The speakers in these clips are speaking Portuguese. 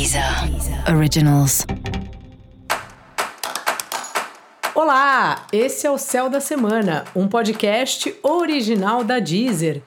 Deezer Originals. Olá, esse é o Céu da Semana, um podcast original da Deezer.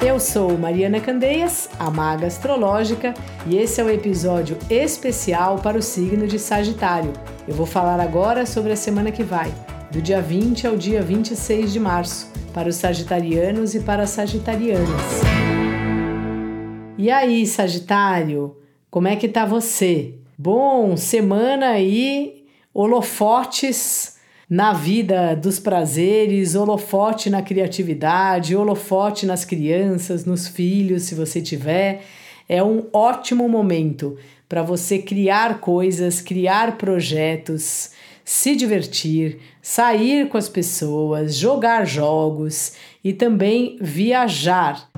Eu sou Mariana Candeias, a maga astrológica, e esse é o um episódio especial para o signo de Sagitário. Eu vou falar agora sobre a semana que vai, do dia 20 ao dia 26 de março, para os sagitarianos e para as sagitarianas. E aí, Sagitário, como é que tá você? Bom, semana aí, holofotes na vida dos prazeres, holofote na criatividade, holofote nas crianças, nos filhos, se você tiver. É um ótimo momento para você criar coisas, criar projetos, se divertir, sair com as pessoas, jogar jogos e também viajar.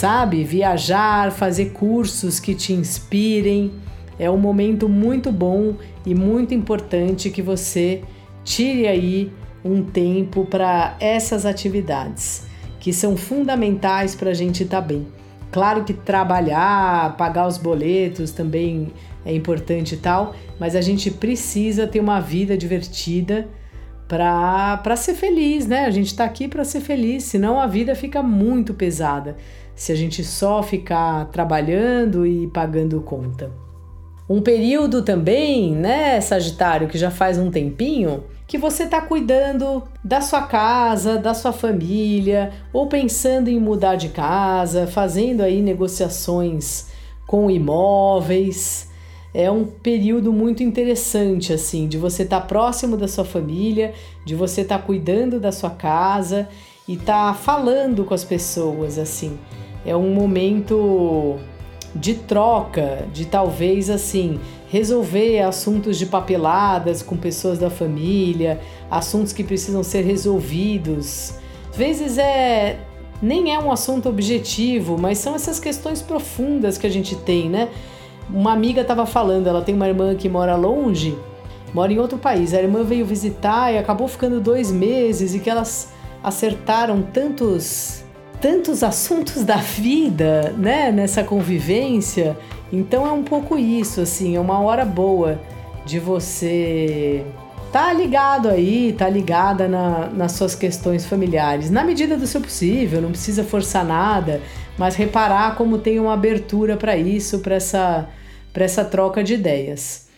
Sabe? Viajar, fazer cursos que te inspirem. É um momento muito bom e muito importante que você tire aí um tempo para essas atividades que são fundamentais para a gente estar tá bem. Claro que trabalhar, pagar os boletos também é importante e tal, mas a gente precisa ter uma vida divertida para ser feliz, né? A gente está aqui para ser feliz, senão a vida fica muito pesada se a gente só ficar trabalhando e pagando conta. Um período também, né, Sagitário, que já faz um tempinho, que você está cuidando da sua casa, da sua família, ou pensando em mudar de casa, fazendo aí negociações com imóveis. É um período muito interessante, assim, de você estar tá próximo da sua família, de você estar tá cuidando da sua casa e estar tá falando com as pessoas, assim é um momento de troca, de talvez assim resolver assuntos de papeladas com pessoas da família, assuntos que precisam ser resolvidos. Às vezes é nem é um assunto objetivo, mas são essas questões profundas que a gente tem, né? Uma amiga estava falando, ela tem uma irmã que mora longe, mora em outro país. A irmã veio visitar e acabou ficando dois meses e que elas acertaram tantos tantos assuntos da vida, né, nessa convivência. Então é um pouco isso, assim, é uma hora boa de você tá ligado aí, tá ligada na, nas suas questões familiares, na medida do seu possível, não precisa forçar nada, mas reparar como tem uma abertura para isso, para essa, essa troca de ideias.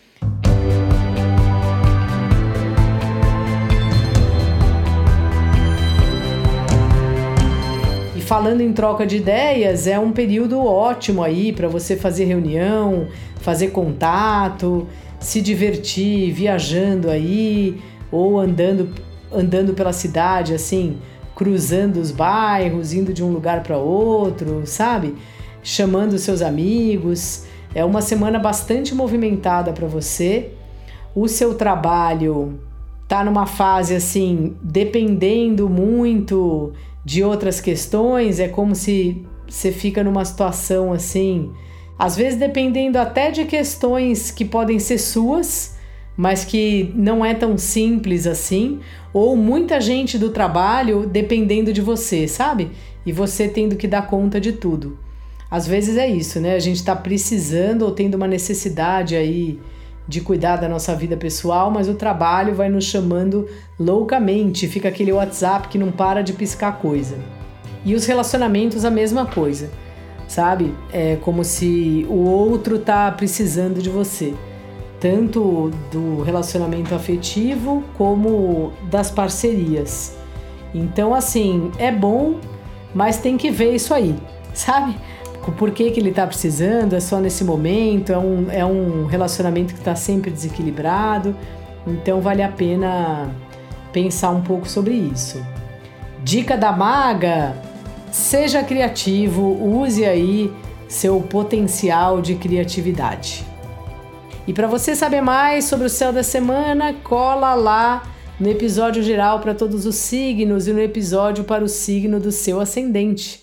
falando em troca de ideias, é um período ótimo aí para você fazer reunião, fazer contato, se divertir viajando aí ou andando andando pela cidade assim, cruzando os bairros, indo de um lugar para outro, sabe? Chamando seus amigos. É uma semana bastante movimentada para você. O seu trabalho tá numa fase assim, dependendo muito de outras questões, é como se você fica numa situação assim, às vezes dependendo até de questões que podem ser suas, mas que não é tão simples assim, ou muita gente do trabalho dependendo de você, sabe? E você tendo que dar conta de tudo. Às vezes é isso, né? A gente está precisando ou tendo uma necessidade aí de cuidar da nossa vida pessoal, mas o trabalho vai nos chamando loucamente, fica aquele WhatsApp que não para de piscar coisa. E os relacionamentos a mesma coisa, sabe? É como se o outro tá precisando de você, tanto do relacionamento afetivo como das parcerias. Então, assim, é bom, mas tem que ver isso aí, sabe? Por que, que ele está precisando, é só nesse momento, é um, é um relacionamento que está sempre desequilibrado. Então vale a pena pensar um pouco sobre isso. Dica da maga: seja criativo, use aí seu potencial de criatividade. E para você saber mais sobre o céu da semana, cola lá no episódio geral para todos os signos e no episódio para o signo do seu ascendente.